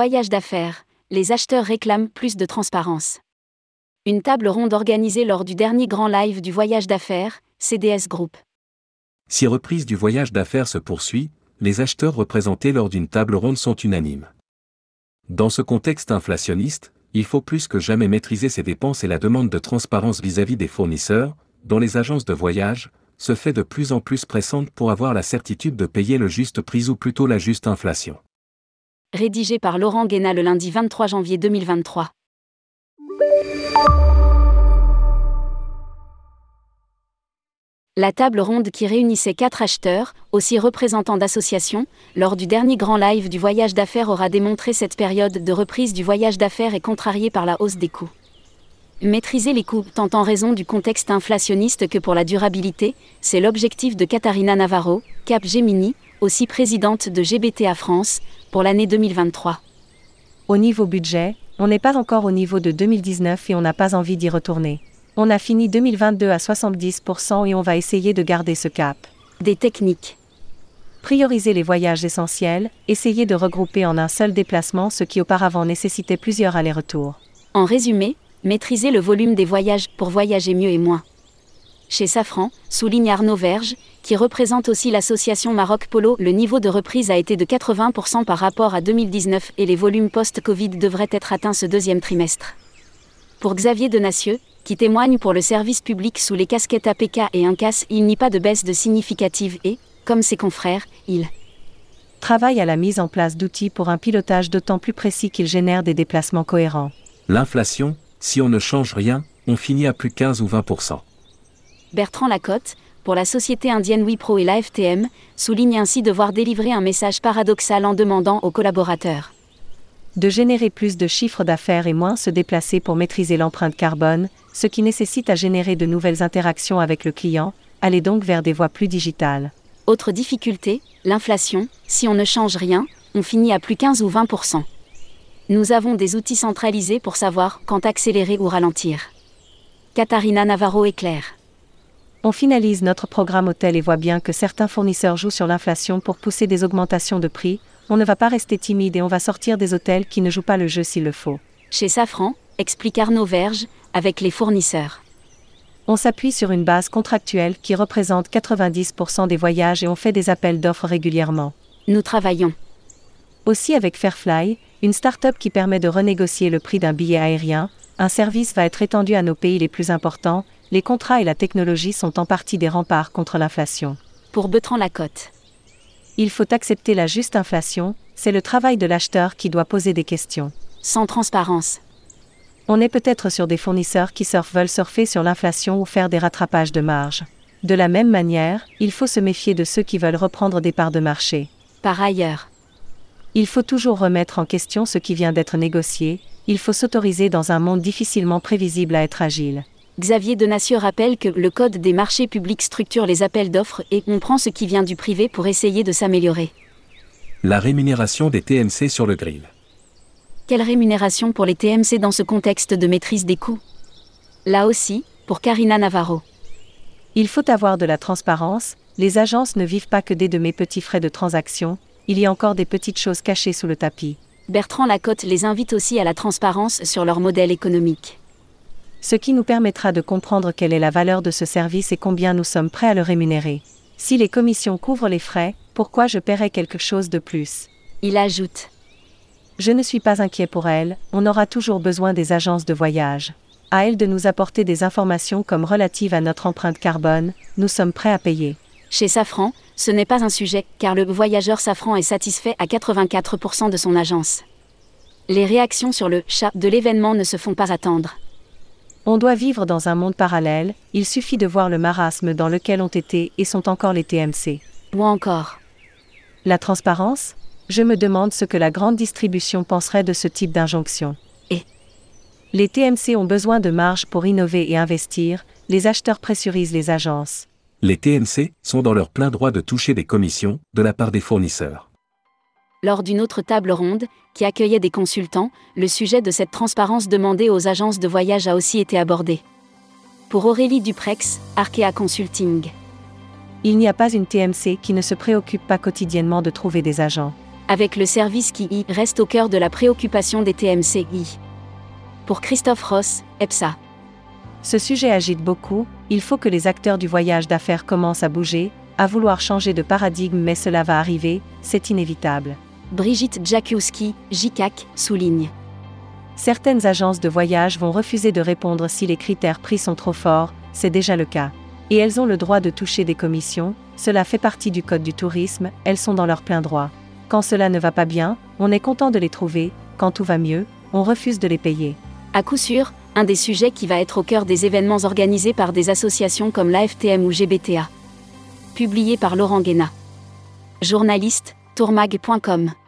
voyage d'affaires, les acheteurs réclament plus de transparence. Une table ronde organisée lors du dernier grand live du voyage d'affaires, CDS Group. Si reprise du voyage d'affaires se poursuit, les acheteurs représentés lors d'une table ronde sont unanimes. Dans ce contexte inflationniste, il faut plus que jamais maîtriser ses dépenses et la demande de transparence vis-à-vis des fournisseurs, dont les agences de voyage, se fait de plus en plus pressante pour avoir la certitude de payer le juste prix ou plutôt la juste inflation. Rédigé par Laurent Guéna le lundi 23 janvier 2023. La table ronde qui réunissait quatre acheteurs, aussi représentants d'associations, lors du dernier grand live du voyage d'affaires aura démontré cette période de reprise du voyage d'affaires est contrariée par la hausse des coûts. Maîtriser les coûts, tant en raison du contexte inflationniste que pour la durabilité, c'est l'objectif de Katharina Navarro, Cap Gemini, aussi présidente de GBTA France, pour l'année 2023. Au niveau budget, on n'est pas encore au niveau de 2019 et on n'a pas envie d'y retourner. On a fini 2022 à 70% et on va essayer de garder ce cap. Des techniques. Prioriser les voyages essentiels, essayer de regrouper en un seul déplacement ce qui auparavant nécessitait plusieurs allers-retours. En résumé, maîtriser le volume des voyages pour voyager mieux et moins. Chez Safran, souligne Arnaud Verge, qui représente aussi l'association Maroc Polo, le niveau de reprise a été de 80% par rapport à 2019 et les volumes post-Covid devraient être atteints ce deuxième trimestre. Pour Xavier Denacieux, qui témoigne pour le service public sous les casquettes APK et INCAS, il n'y a pas de baisse de significative et, comme ses confrères, il travaille à la mise en place d'outils pour un pilotage d'autant plus précis qu'il génère des déplacements cohérents. L'inflation, si on ne change rien, on finit à plus 15 ou 20%. Bertrand Lacotte, pour la société indienne Wipro et l'AFTM, souligne ainsi devoir délivrer un message paradoxal en demandant aux collaborateurs de générer plus de chiffres d'affaires et moins se déplacer pour maîtriser l'empreinte carbone, ce qui nécessite à générer de nouvelles interactions avec le client, aller donc vers des voies plus digitales. Autre difficulté, l'inflation, si on ne change rien, on finit à plus 15 ou 20% Nous avons des outils centralisés pour savoir quand accélérer ou ralentir. Katharina Navarro est claire. On finalise notre programme hôtel et voit bien que certains fournisseurs jouent sur l'inflation pour pousser des augmentations de prix, on ne va pas rester timide et on va sortir des hôtels qui ne jouent pas le jeu s'il le faut. Chez Safran, explique Arnaud Verge, avec les fournisseurs. On s'appuie sur une base contractuelle qui représente 90% des voyages et on fait des appels d'offres régulièrement. Nous travaillons aussi avec Fairfly, une start-up qui permet de renégocier le prix d'un billet aérien. Un service va être étendu à nos pays les plus importants. Les contrats et la technologie sont en partie des remparts contre l'inflation. Pour Betran Lacotte il faut accepter la juste inflation, c'est le travail de l'acheteur qui doit poser des questions. Sans transparence. On est peut-être sur des fournisseurs qui surfent veulent surfer sur l'inflation ou faire des rattrapages de marge. De la même manière, il faut se méfier de ceux qui veulent reprendre des parts de marché. Par ailleurs, il faut toujours remettre en question ce qui vient d'être négocié, il faut s'autoriser dans un monde difficilement prévisible à être agile. Xavier Denacieux rappelle que le Code des marchés publics structure les appels d'offres et on prend ce qui vient du privé pour essayer de s'améliorer. La rémunération des TMC sur le grill. Quelle rémunération pour les TMC dans ce contexte de maîtrise des coûts? Là aussi, pour Karina Navarro. Il faut avoir de la transparence, les agences ne vivent pas que des de mes petits frais de transaction, il y a encore des petites choses cachées sous le tapis. Bertrand Lacotte les invite aussi à la transparence sur leur modèle économique ce qui nous permettra de comprendre quelle est la valeur de ce service et combien nous sommes prêts à le rémunérer. Si les commissions couvrent les frais, pourquoi je paierais quelque chose de plus? Il ajoute. Je ne suis pas inquiet pour elle, on aura toujours besoin des agences de voyage. À elles de nous apporter des informations comme relatives à notre empreinte carbone, nous sommes prêts à payer. Chez Safran, ce n'est pas un sujet, car le voyageur Safran est satisfait à 84% de son agence. Les réactions sur le chat de l'événement ne se font pas attendre. On doit vivre dans un monde parallèle, il suffit de voir le marasme dans lequel ont été et sont encore les TMC. Ou encore. La transparence? Je me demande ce que la grande distribution penserait de ce type d'injonction. Et? Les TMC ont besoin de marge pour innover et investir, les acheteurs pressurisent les agences. Les TMC sont dans leur plein droit de toucher des commissions de la part des fournisseurs. Lors d'une autre table ronde, qui accueillait des consultants, le sujet de cette transparence demandée aux agences de voyage a aussi été abordé. Pour Aurélie Duprex, Arkea Consulting. Il n'y a pas une TMC qui ne se préoccupe pas quotidiennement de trouver des agents. avec le service qui y reste au cœur de la préoccupation des TMCI. Pour Christophe Ross, EPSA. Ce sujet agite beaucoup, il faut que les acteurs du voyage d'affaires commencent à bouger, à vouloir changer de paradigme mais cela va arriver, c'est inévitable. Brigitte Jakiewski, JICAC, souligne. Certaines agences de voyage vont refuser de répondre si les critères prix sont trop forts, c'est déjà le cas. Et elles ont le droit de toucher des commissions, cela fait partie du code du tourisme, elles sont dans leur plein droit. Quand cela ne va pas bien, on est content de les trouver, quand tout va mieux, on refuse de les payer. À coup sûr, un des sujets qui va être au cœur des événements organisés par des associations comme l'AFTM ou GBTA. Publié par Laurent Guéna. Journaliste, tourmag.com.